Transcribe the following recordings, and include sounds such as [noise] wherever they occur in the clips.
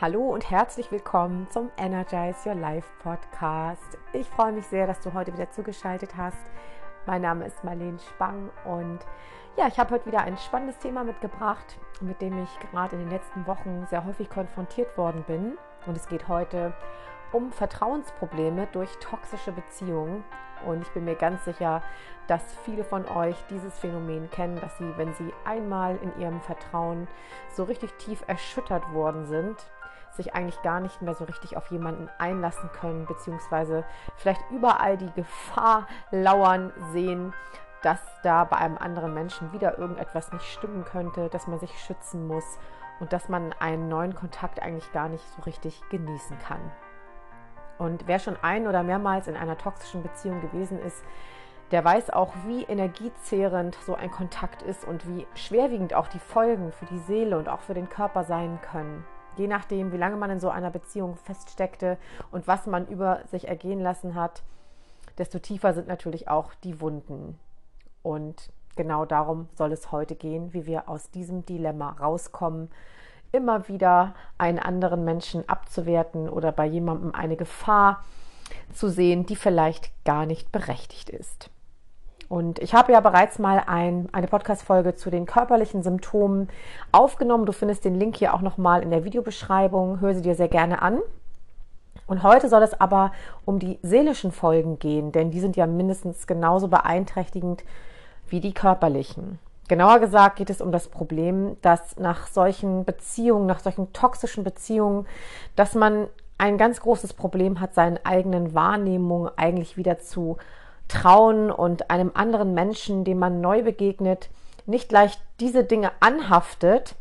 Hallo und herzlich willkommen zum Energize Your Life Podcast. Ich freue mich sehr, dass du heute wieder zugeschaltet hast. Mein Name ist Marlene Spang und ja, ich habe heute wieder ein spannendes Thema mitgebracht, mit dem ich gerade in den letzten Wochen sehr häufig konfrontiert worden bin. Und es geht heute um Vertrauensprobleme durch toxische Beziehungen. Und ich bin mir ganz sicher, dass viele von euch dieses Phänomen kennen, dass sie, wenn sie einmal in ihrem Vertrauen so richtig tief erschüttert worden sind, sich eigentlich gar nicht mehr so richtig auf jemanden einlassen können, beziehungsweise vielleicht überall die Gefahr lauern sehen, dass da bei einem anderen Menschen wieder irgendetwas nicht stimmen könnte, dass man sich schützen muss und dass man einen neuen Kontakt eigentlich gar nicht so richtig genießen kann. Und wer schon ein oder mehrmals in einer toxischen Beziehung gewesen ist, der weiß auch, wie energiezehrend so ein Kontakt ist und wie schwerwiegend auch die Folgen für die Seele und auch für den Körper sein können je nachdem, wie lange man in so einer Beziehung feststeckte und was man über sich ergehen lassen hat, desto tiefer sind natürlich auch die Wunden. Und genau darum soll es heute gehen, wie wir aus diesem Dilemma rauskommen, immer wieder einen anderen Menschen abzuwerten oder bei jemandem eine Gefahr zu sehen, die vielleicht gar nicht berechtigt ist. Und ich habe ja bereits mal ein, eine Podcast-Folge zu den körperlichen Symptomen aufgenommen. Du findest den Link hier auch nochmal in der Videobeschreibung. Hör sie dir sehr gerne an. Und heute soll es aber um die seelischen Folgen gehen, denn die sind ja mindestens genauso beeinträchtigend wie die körperlichen. Genauer gesagt geht es um das Problem, dass nach solchen Beziehungen, nach solchen toxischen Beziehungen, dass man ein ganz großes Problem hat, seinen eigenen Wahrnehmungen eigentlich wieder zu trauen und einem anderen Menschen, dem man neu begegnet, nicht leicht diese Dinge anhaftet,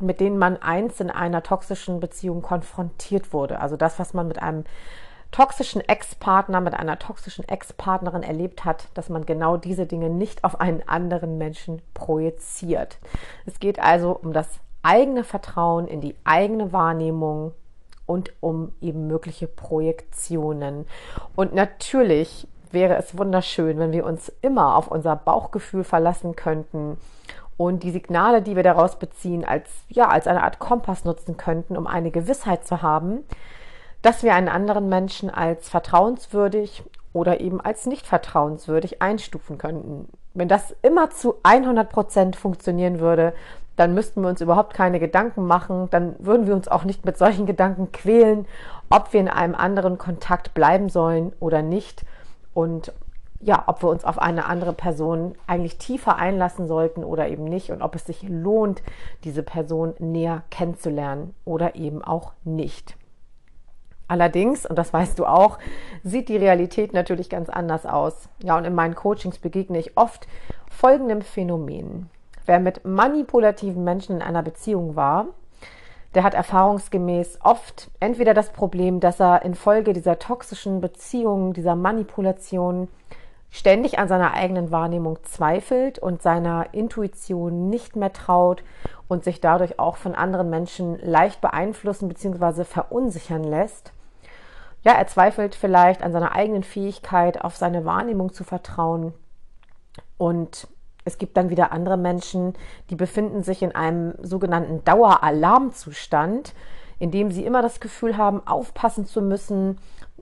mit denen man einst in einer toxischen Beziehung konfrontiert wurde. Also das, was man mit einem toxischen Ex-Partner, mit einer toxischen Ex-Partnerin erlebt hat, dass man genau diese Dinge nicht auf einen anderen Menschen projiziert. Es geht also um das eigene Vertrauen in die eigene Wahrnehmung und um eben mögliche Projektionen. Und natürlich wäre es wunderschön, wenn wir uns immer auf unser Bauchgefühl verlassen könnten und die Signale, die wir daraus beziehen, als, ja, als eine Art Kompass nutzen könnten, um eine Gewissheit zu haben, dass wir einen anderen Menschen als vertrauenswürdig oder eben als nicht vertrauenswürdig einstufen könnten. Wenn das immer zu 100 Prozent funktionieren würde, dann müssten wir uns überhaupt keine Gedanken machen, dann würden wir uns auch nicht mit solchen Gedanken quälen, ob wir in einem anderen Kontakt bleiben sollen oder nicht und ja, ob wir uns auf eine andere Person eigentlich tiefer einlassen sollten oder eben nicht und ob es sich lohnt, diese Person näher kennenzulernen oder eben auch nicht. Allerdings, und das weißt du auch, sieht die Realität natürlich ganz anders aus. Ja, und in meinen Coachings begegne ich oft folgendem Phänomen. Wer mit manipulativen Menschen in einer Beziehung war, der hat erfahrungsgemäß oft entweder das Problem, dass er infolge dieser toxischen Beziehung, dieser Manipulation ständig an seiner eigenen Wahrnehmung zweifelt und seiner Intuition nicht mehr traut und sich dadurch auch von anderen Menschen leicht beeinflussen bzw. verunsichern lässt. Ja, er zweifelt vielleicht an seiner eigenen Fähigkeit, auf seine Wahrnehmung zu vertrauen und es gibt dann wieder andere Menschen, die befinden sich in einem sogenannten Daueralarmzustand, in dem sie immer das Gefühl haben, aufpassen zu müssen,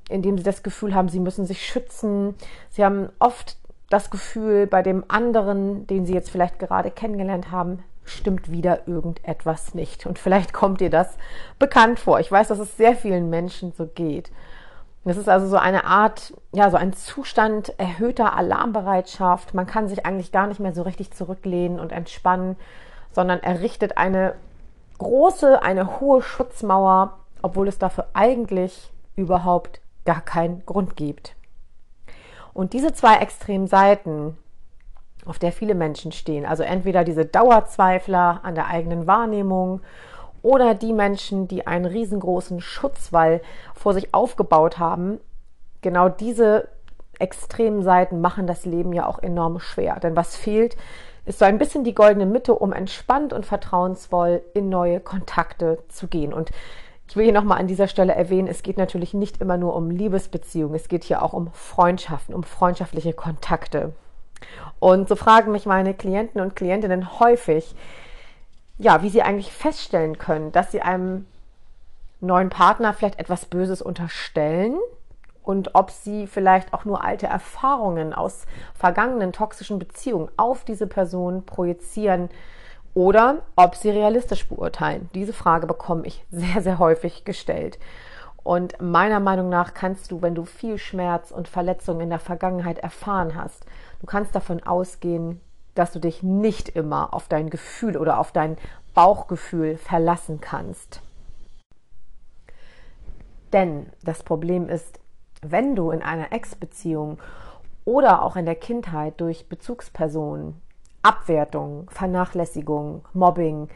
in dem sie das Gefühl haben, sie müssen sich schützen. Sie haben oft das Gefühl, bei dem anderen, den sie jetzt vielleicht gerade kennengelernt haben, stimmt wieder irgendetwas nicht. Und vielleicht kommt dir das bekannt vor. Ich weiß, dass es sehr vielen Menschen so geht. Das ist also so eine Art, ja, so ein Zustand erhöhter Alarmbereitschaft. Man kann sich eigentlich gar nicht mehr so richtig zurücklehnen und entspannen, sondern errichtet eine große, eine hohe Schutzmauer, obwohl es dafür eigentlich überhaupt gar keinen Grund gibt. Und diese zwei extremen Seiten, auf der viele Menschen stehen, also entweder diese Dauerzweifler an der eigenen Wahrnehmung oder die Menschen, die einen riesengroßen Schutzwall vor sich aufgebaut haben, genau diese extremen Seiten machen das Leben ja auch enorm schwer. Denn was fehlt, ist so ein bisschen die goldene Mitte, um entspannt und vertrauensvoll in neue Kontakte zu gehen. Und ich will hier nochmal an dieser Stelle erwähnen, es geht natürlich nicht immer nur um Liebesbeziehungen, es geht hier auch um Freundschaften, um freundschaftliche Kontakte. Und so fragen mich meine Klienten und Klientinnen häufig, ja, wie sie eigentlich feststellen können, dass sie einem neuen Partner vielleicht etwas Böses unterstellen und ob sie vielleicht auch nur alte Erfahrungen aus vergangenen toxischen Beziehungen auf diese Person projizieren oder ob sie realistisch beurteilen. Diese Frage bekomme ich [laughs] sehr, sehr häufig gestellt. Und meiner Meinung nach kannst du, wenn du viel Schmerz und Verletzungen in der Vergangenheit erfahren hast, du kannst davon ausgehen, dass du dich nicht immer auf dein Gefühl oder auf dein Bauchgefühl verlassen kannst. Denn das Problem ist, wenn du in einer Ex-Beziehung oder auch in der Kindheit durch Bezugspersonen, Abwertung, Vernachlässigung, Mobbing,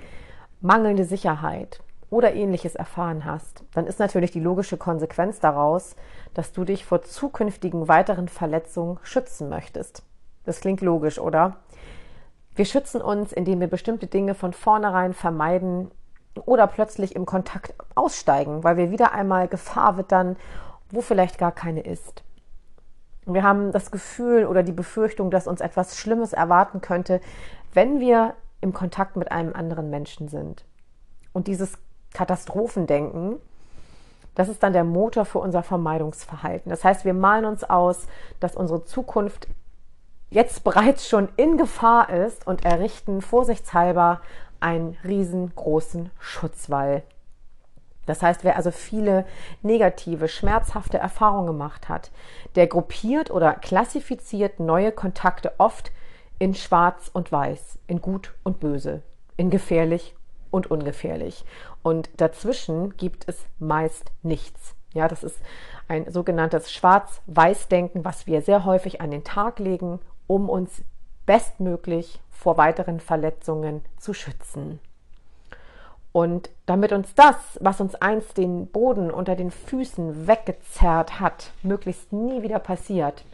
mangelnde Sicherheit oder ähnliches erfahren hast, dann ist natürlich die logische Konsequenz daraus, dass du dich vor zukünftigen weiteren Verletzungen schützen möchtest. Das klingt logisch, oder? Wir schützen uns, indem wir bestimmte Dinge von vornherein vermeiden oder plötzlich im Kontakt aussteigen, weil wir wieder einmal Gefahr wittern wo vielleicht gar keine ist. Wir haben das Gefühl oder die Befürchtung, dass uns etwas Schlimmes erwarten könnte, wenn wir im Kontakt mit einem anderen Menschen sind. Und dieses Katastrophendenken, das ist dann der Motor für unser Vermeidungsverhalten. Das heißt, wir malen uns aus, dass unsere Zukunft jetzt bereits schon in Gefahr ist und errichten vorsichtshalber einen riesengroßen Schutzwall. Das heißt, wer also viele negative, schmerzhafte Erfahrungen gemacht hat, der gruppiert oder klassifiziert neue Kontakte oft in schwarz und weiß, in gut und böse, in gefährlich und ungefährlich. Und dazwischen gibt es meist nichts. Ja, das ist ein sogenanntes Schwarz-Weiß-Denken, was wir sehr häufig an den Tag legen, um uns bestmöglich vor weiteren Verletzungen zu schützen. Und damit uns das, was uns einst den Boden unter den Füßen weggezerrt hat, möglichst nie wieder passiert,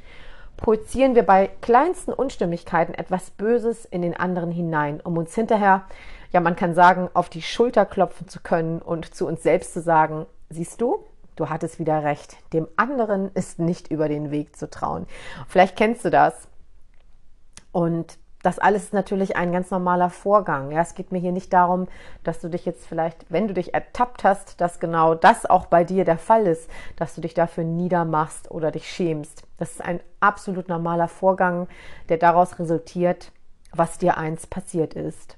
projizieren wir bei kleinsten Unstimmigkeiten etwas Böses in den anderen hinein, um uns hinterher, ja man kann sagen, auf die Schulter klopfen zu können und zu uns selbst zu sagen, siehst du, du hattest wieder recht, dem anderen ist nicht über den Weg zu trauen. Vielleicht kennst du das. Und das alles ist natürlich ein ganz normaler Vorgang. Ja, es geht mir hier nicht darum, dass du dich jetzt vielleicht, wenn du dich ertappt hast, dass genau das auch bei dir der Fall ist, dass du dich dafür niedermachst oder dich schämst. Das ist ein absolut normaler Vorgang, der daraus resultiert, was dir einst passiert ist.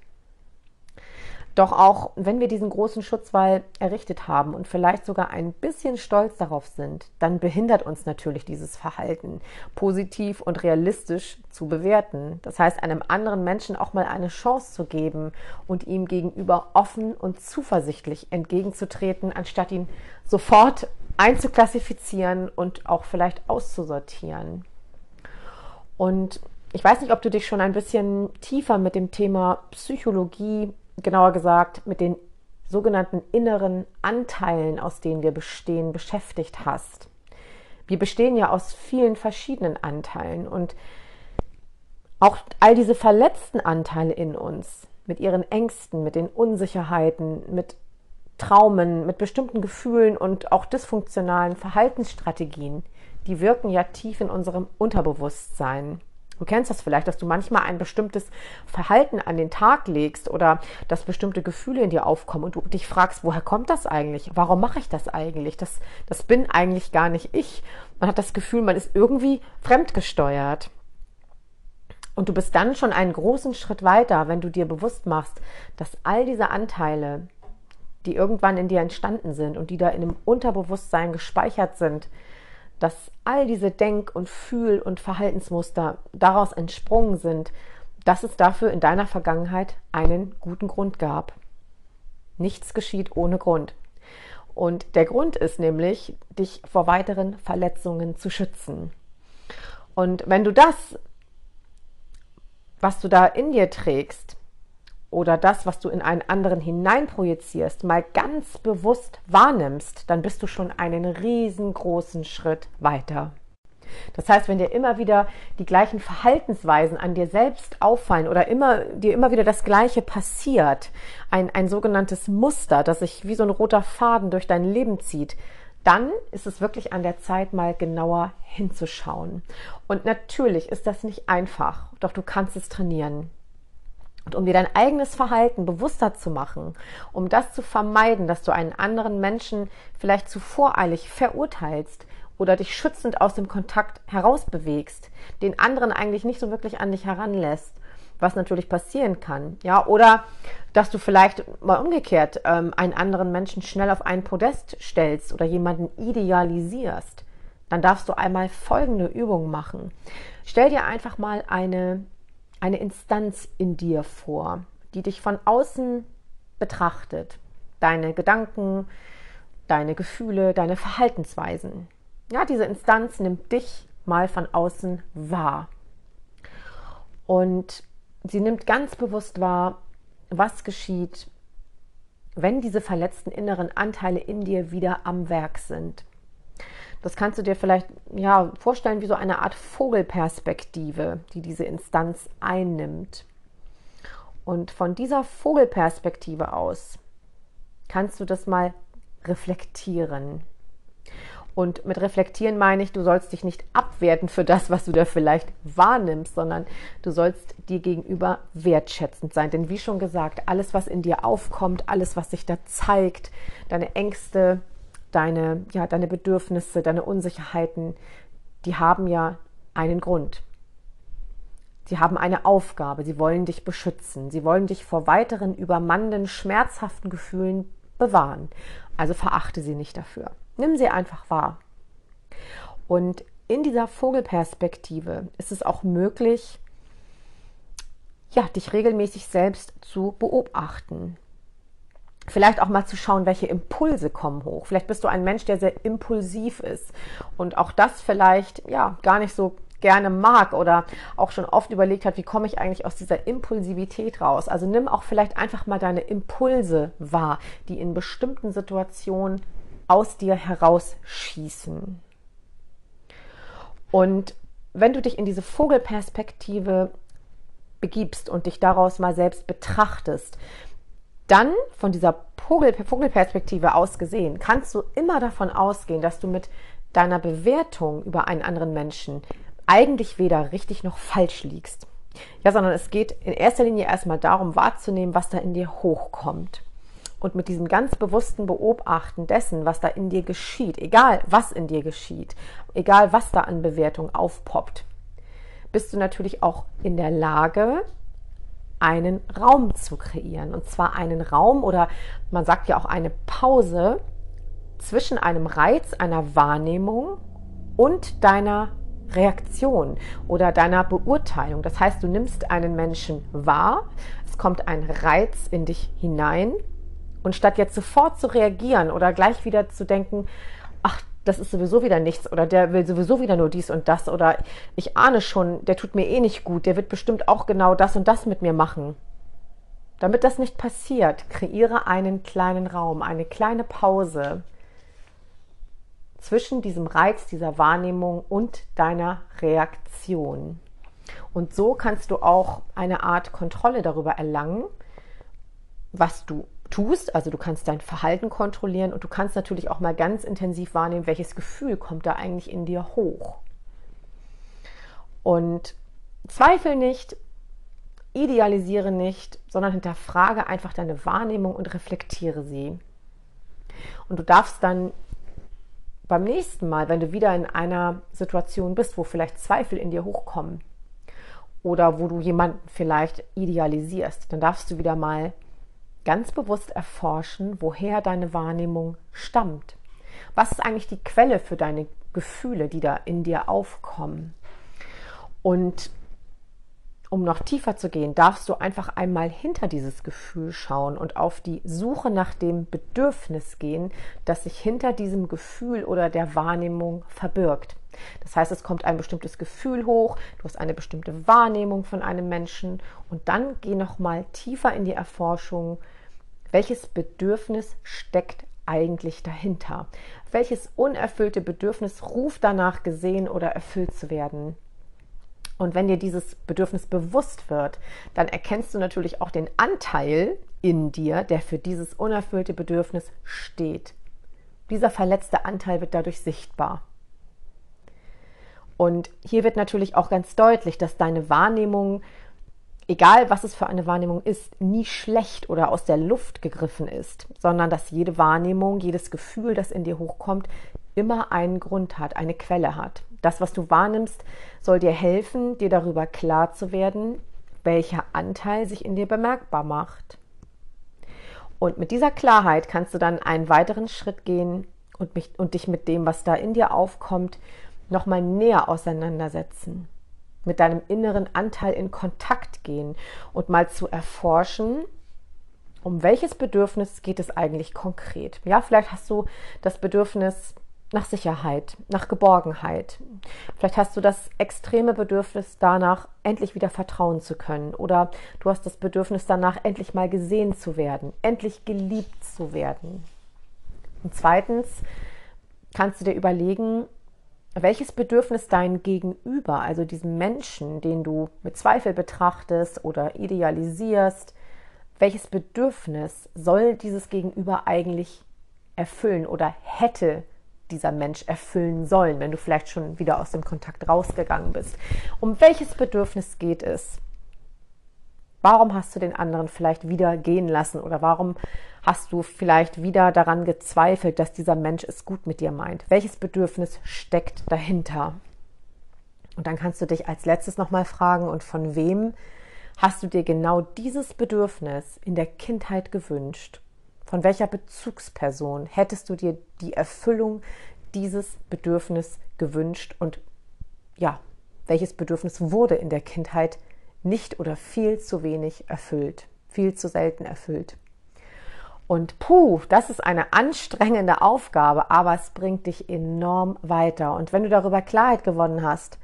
Doch auch wenn wir diesen großen Schutzwall errichtet haben und vielleicht sogar ein bisschen stolz darauf sind, dann behindert uns natürlich dieses Verhalten, positiv und realistisch zu bewerten. Das heißt, einem anderen Menschen auch mal eine Chance zu geben und ihm gegenüber offen und zuversichtlich entgegenzutreten, anstatt ihn sofort einzuklassifizieren und auch vielleicht auszusortieren. Und ich weiß nicht, ob du dich schon ein bisschen tiefer mit dem Thema Psychologie genauer gesagt mit den sogenannten inneren Anteilen, aus denen wir bestehen, beschäftigt hast. Wir bestehen ja aus vielen verschiedenen Anteilen und auch all diese verletzten Anteile in uns, mit ihren Ängsten, mit den Unsicherheiten, mit Traumen, mit bestimmten Gefühlen und auch dysfunktionalen Verhaltensstrategien, die wirken ja tief in unserem Unterbewusstsein. Du kennst das vielleicht, dass du manchmal ein bestimmtes Verhalten an den Tag legst oder dass bestimmte Gefühle in dir aufkommen und du dich fragst, woher kommt das eigentlich? Warum mache ich das eigentlich? Das, das bin eigentlich gar nicht ich. Man hat das Gefühl, man ist irgendwie fremdgesteuert. Und du bist dann schon einen großen Schritt weiter, wenn du dir bewusst machst, dass all diese Anteile, die irgendwann in dir entstanden sind und die da in dem Unterbewusstsein gespeichert sind, dass all diese Denk- und Fühl- und Verhaltensmuster daraus entsprungen sind, dass es dafür in deiner Vergangenheit einen guten Grund gab. Nichts geschieht ohne Grund. Und der Grund ist nämlich, dich vor weiteren Verletzungen zu schützen. Und wenn du das, was du da in dir trägst, oder das, was du in einen anderen hineinprojizierst, mal ganz bewusst wahrnimmst, dann bist du schon einen riesengroßen Schritt weiter. Das heißt, wenn dir immer wieder die gleichen Verhaltensweisen an dir selbst auffallen oder immer, dir immer wieder das Gleiche passiert, ein, ein sogenanntes Muster, das sich wie so ein roter Faden durch dein Leben zieht, dann ist es wirklich an der Zeit, mal genauer hinzuschauen. Und natürlich ist das nicht einfach, doch du kannst es trainieren. Und um dir dein eigenes Verhalten bewusster zu machen, um das zu vermeiden, dass du einen anderen Menschen vielleicht zu voreilig verurteilst oder dich schützend aus dem Kontakt herausbewegst, den anderen eigentlich nicht so wirklich an dich heranlässt, was natürlich passieren kann, ja, oder dass du vielleicht mal umgekehrt ähm, einen anderen Menschen schnell auf einen Podest stellst oder jemanden idealisierst, dann darfst du einmal folgende Übung machen. Stell dir einfach mal eine eine Instanz in dir vor, die dich von außen betrachtet. Deine Gedanken, deine Gefühle, deine Verhaltensweisen. Ja, diese Instanz nimmt dich mal von außen wahr. Und sie nimmt ganz bewusst wahr, was geschieht, wenn diese verletzten inneren Anteile in dir wieder am Werk sind. Das kannst du dir vielleicht ja, vorstellen wie so eine Art Vogelperspektive, die diese Instanz einnimmt. Und von dieser Vogelperspektive aus kannst du das mal reflektieren. Und mit reflektieren meine ich, du sollst dich nicht abwerten für das, was du da vielleicht wahrnimmst, sondern du sollst dir gegenüber wertschätzend sein. Denn wie schon gesagt, alles, was in dir aufkommt, alles, was sich da zeigt, deine Ängste, deine, ja, deine Bedürfnisse, deine Unsicherheiten, die haben ja einen Grund. Sie haben eine Aufgabe, sie wollen dich beschützen, sie wollen dich vor weiteren übermannenden, schmerzhaften Gefühlen bewahren. Also verachte sie nicht dafür. Nimm sie einfach wahr. Und in dieser Vogelperspektive ist es auch möglich, ja, dich regelmäßig selbst zu beobachten, Vielleicht auch mal zu schauen, welche Impulse kommen hoch. Vielleicht bist du ein Mensch, der sehr impulsiv ist und auch das vielleicht ja gar nicht so gerne mag oder auch schon oft überlegt hat, wie komme ich eigentlich aus dieser Impulsivität raus. Also nimm auch vielleicht einfach mal deine Impulse wahr, die in bestimmten Situationen aus dir herausschießen. Und wenn du dich in diese Vogelperspektive begibst und dich daraus mal selbst betrachtest, dann von dieser Vogel Vogelperspektive aus gesehen, kannst du immer davon ausgehen, dass du mit deiner Bewertung über einen anderen Menschen eigentlich weder richtig noch falsch liegst. Ja, sondern es geht in erster Linie erstmal darum, wahrzunehmen, was da in dir hochkommt. Und mit diesem ganz bewussten Beobachten dessen, was da in dir geschieht, egal was in dir geschieht, egal was da an Bewertung aufpoppt, bist du natürlich auch in der Lage, einen Raum zu kreieren. Und zwar einen Raum oder man sagt ja auch eine Pause zwischen einem Reiz, einer Wahrnehmung und deiner Reaktion oder deiner Beurteilung. Das heißt, du nimmst einen Menschen wahr, es kommt ein Reiz in dich hinein und statt jetzt sofort zu reagieren oder gleich wieder zu denken, das ist sowieso wieder nichts oder der will sowieso wieder nur dies und das oder ich ahne schon, der tut mir eh nicht gut, der wird bestimmt auch genau das und das mit mir machen. Damit das nicht passiert, kreiere einen kleinen Raum, eine kleine Pause zwischen diesem Reiz, dieser Wahrnehmung und deiner Reaktion. Und so kannst du auch eine Art Kontrolle darüber erlangen, was du tust. Also du kannst dein Verhalten kontrollieren und du kannst natürlich auch mal ganz intensiv wahrnehmen, welches Gefühl kommt da eigentlich in dir hoch. Und zweifel nicht, idealisiere nicht, sondern hinterfrage einfach deine Wahrnehmung und reflektiere sie. Und du darfst dann beim nächsten Mal, wenn du wieder in einer Situation bist, wo vielleicht Zweifel in dir hochkommen oder wo du jemanden vielleicht idealisierst, dann darfst du wieder mal ganz bewusst erforschen, woher deine Wahrnehmung stammt. Was ist eigentlich die Quelle für deine Gefühle, die da in dir aufkommen? Und um noch tiefer zu gehen, darfst du einfach einmal hinter dieses Gefühl schauen und auf die Suche nach dem Bedürfnis gehen, das sich hinter diesem Gefühl oder der Wahrnehmung verbirgt. Das heißt, es kommt ein bestimmtes Gefühl hoch, du hast eine bestimmte Wahrnehmung von einem Menschen und dann geh noch mal tiefer in die Erforschung, welches Bedürfnis steckt eigentlich dahinter? Welches unerfüllte Bedürfnis ruft danach gesehen oder erfüllt zu werden? Und wenn dir dieses Bedürfnis bewusst wird, dann erkennst du natürlich auch den Anteil in dir, der für dieses unerfüllte Bedürfnis steht. Dieser verletzte Anteil wird dadurch sichtbar. Und hier wird natürlich auch ganz deutlich, dass deine Wahrnehmung egal was es für eine Wahrnehmung ist, nie schlecht oder aus der Luft gegriffen ist, sondern dass jede Wahrnehmung, jedes Gefühl, das in dir hochkommt, immer einen Grund hat, eine Quelle hat. Das, was du wahrnimmst, soll dir helfen, dir darüber klar zu werden, welcher Anteil sich in dir bemerkbar macht. Und mit dieser Klarheit kannst du dann einen weiteren Schritt gehen und, mich, und dich mit dem, was da in dir aufkommt, nochmal näher auseinandersetzen mit deinem inneren Anteil in Kontakt gehen und mal zu erforschen, um welches Bedürfnis geht es eigentlich konkret. Ja, vielleicht hast du das Bedürfnis nach Sicherheit, nach Geborgenheit. Vielleicht hast du das extreme Bedürfnis danach, endlich wieder vertrauen zu können. Oder du hast das Bedürfnis danach, endlich mal gesehen zu werden, endlich geliebt zu werden. Und zweitens kannst du dir überlegen, welches Bedürfnis dein Gegenüber, also diesem Menschen, den du mit Zweifel betrachtest oder idealisierst, welches Bedürfnis soll dieses Gegenüber eigentlich erfüllen oder hätte dieser Mensch erfüllen sollen, wenn du vielleicht schon wieder aus dem Kontakt rausgegangen bist? Um welches Bedürfnis geht es? Warum hast du den anderen vielleicht wieder gehen lassen oder warum hast du vielleicht wieder daran gezweifelt, dass dieser Mensch es gut mit dir meint? Welches Bedürfnis steckt dahinter? Und dann kannst du dich als letztes nochmal fragen, und von wem hast du dir genau dieses Bedürfnis in der Kindheit gewünscht? Von welcher Bezugsperson hättest du dir die Erfüllung dieses Bedürfnis gewünscht? Und ja, welches Bedürfnis wurde in der Kindheit gewünscht? Nicht oder viel zu wenig erfüllt, viel zu selten erfüllt. Und puh, das ist eine anstrengende Aufgabe, aber es bringt dich enorm weiter. Und wenn du darüber Klarheit gewonnen hast,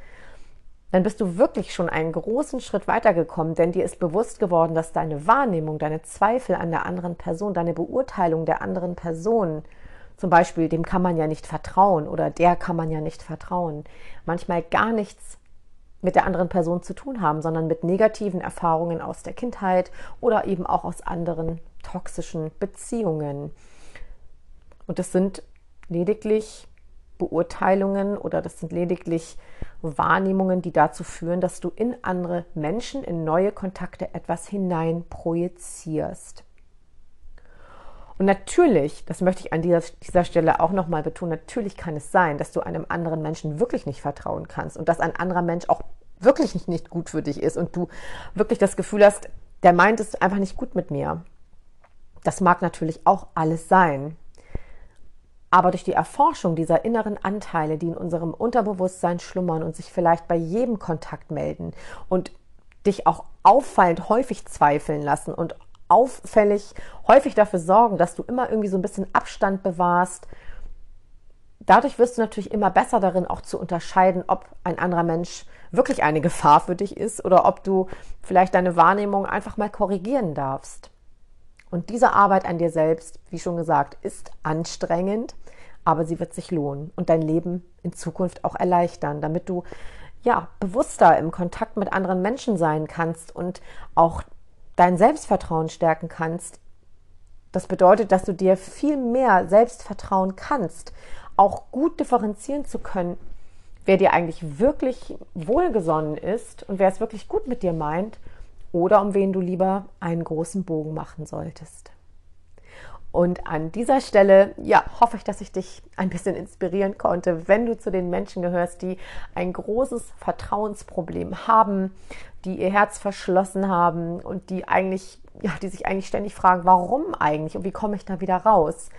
dann bist du wirklich schon einen großen Schritt weitergekommen, denn dir ist bewusst geworden, dass deine Wahrnehmung, deine Zweifel an der anderen Person, deine Beurteilung der anderen Person, zum Beispiel dem kann man ja nicht vertrauen oder der kann man ja nicht vertrauen, manchmal gar nichts mit der anderen Person zu tun haben, sondern mit negativen Erfahrungen aus der Kindheit oder eben auch aus anderen toxischen Beziehungen. Und das sind lediglich Beurteilungen oder das sind lediglich Wahrnehmungen, die dazu führen, dass du in andere Menschen, in neue Kontakte etwas hinein projizierst. Und natürlich, das möchte ich an dieser, dieser Stelle auch nochmal betonen, natürlich kann es sein, dass du einem anderen Menschen wirklich nicht vertrauen kannst und dass ein anderer Mensch auch wirklich nicht, nicht gut für dich ist und du wirklich das Gefühl hast, der meint es einfach nicht gut mit mir. Das mag natürlich auch alles sein. Aber durch die Erforschung dieser inneren Anteile, die in unserem Unterbewusstsein schlummern und sich vielleicht bei jedem Kontakt melden und dich auch auffallend häufig zweifeln lassen und auffällig häufig dafür sorgen, dass du immer irgendwie so ein bisschen Abstand bewahrst. Dadurch wirst du natürlich immer besser darin, auch zu unterscheiden, ob ein anderer Mensch wirklich eine Gefahr für dich ist oder ob du vielleicht deine Wahrnehmung einfach mal korrigieren darfst. Und diese Arbeit an dir selbst, wie schon gesagt, ist anstrengend, aber sie wird sich lohnen und dein Leben in Zukunft auch erleichtern, damit du ja bewusster im Kontakt mit anderen Menschen sein kannst und auch dein Selbstvertrauen stärken kannst. Das bedeutet, dass du dir viel mehr Selbstvertrauen kannst, auch gut differenzieren zu können, wer dir eigentlich wirklich wohlgesonnen ist und wer es wirklich gut mit dir meint oder um wen du lieber einen großen Bogen machen solltest. Und an dieser Stelle, ja, hoffe ich, dass ich dich ein bisschen inspirieren konnte, wenn du zu den Menschen gehörst, die ein großes Vertrauensproblem haben, die ihr Herz verschlossen haben und die eigentlich, ja, die sich eigentlich ständig fragen, warum eigentlich und wie komme ich da wieder raus?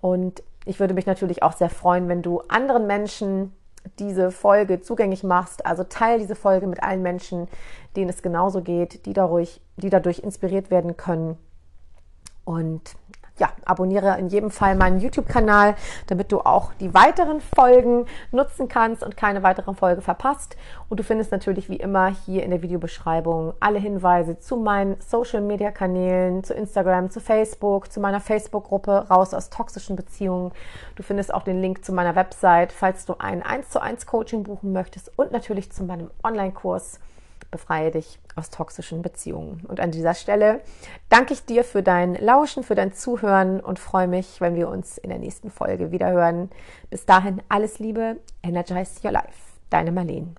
Und ich würde mich natürlich auch sehr freuen, wenn du anderen Menschen diese Folge zugänglich machst. Also teil diese Folge mit allen Menschen, denen es genauso geht, die dadurch, die dadurch inspiriert werden können. Und ja, abonniere in jedem Fall meinen YouTube-Kanal, damit du auch die weiteren Folgen nutzen kannst und keine weitere Folge verpasst. Und du findest natürlich wie immer hier in der Videobeschreibung alle Hinweise zu meinen Social-Media-Kanälen, zu Instagram, zu Facebook, zu meiner Facebook-Gruppe Raus aus toxischen Beziehungen. Du findest auch den Link zu meiner Website, falls du ein 1 zu 1 Coaching buchen möchtest und natürlich zu meinem Online-Kurs befreie dich aus toxischen Beziehungen. Und an dieser Stelle danke ich dir für dein Lauschen, für dein Zuhören und freue mich, wenn wir uns in der nächsten Folge wieder hören. Bis dahin alles Liebe, energize your life. Deine Marlene.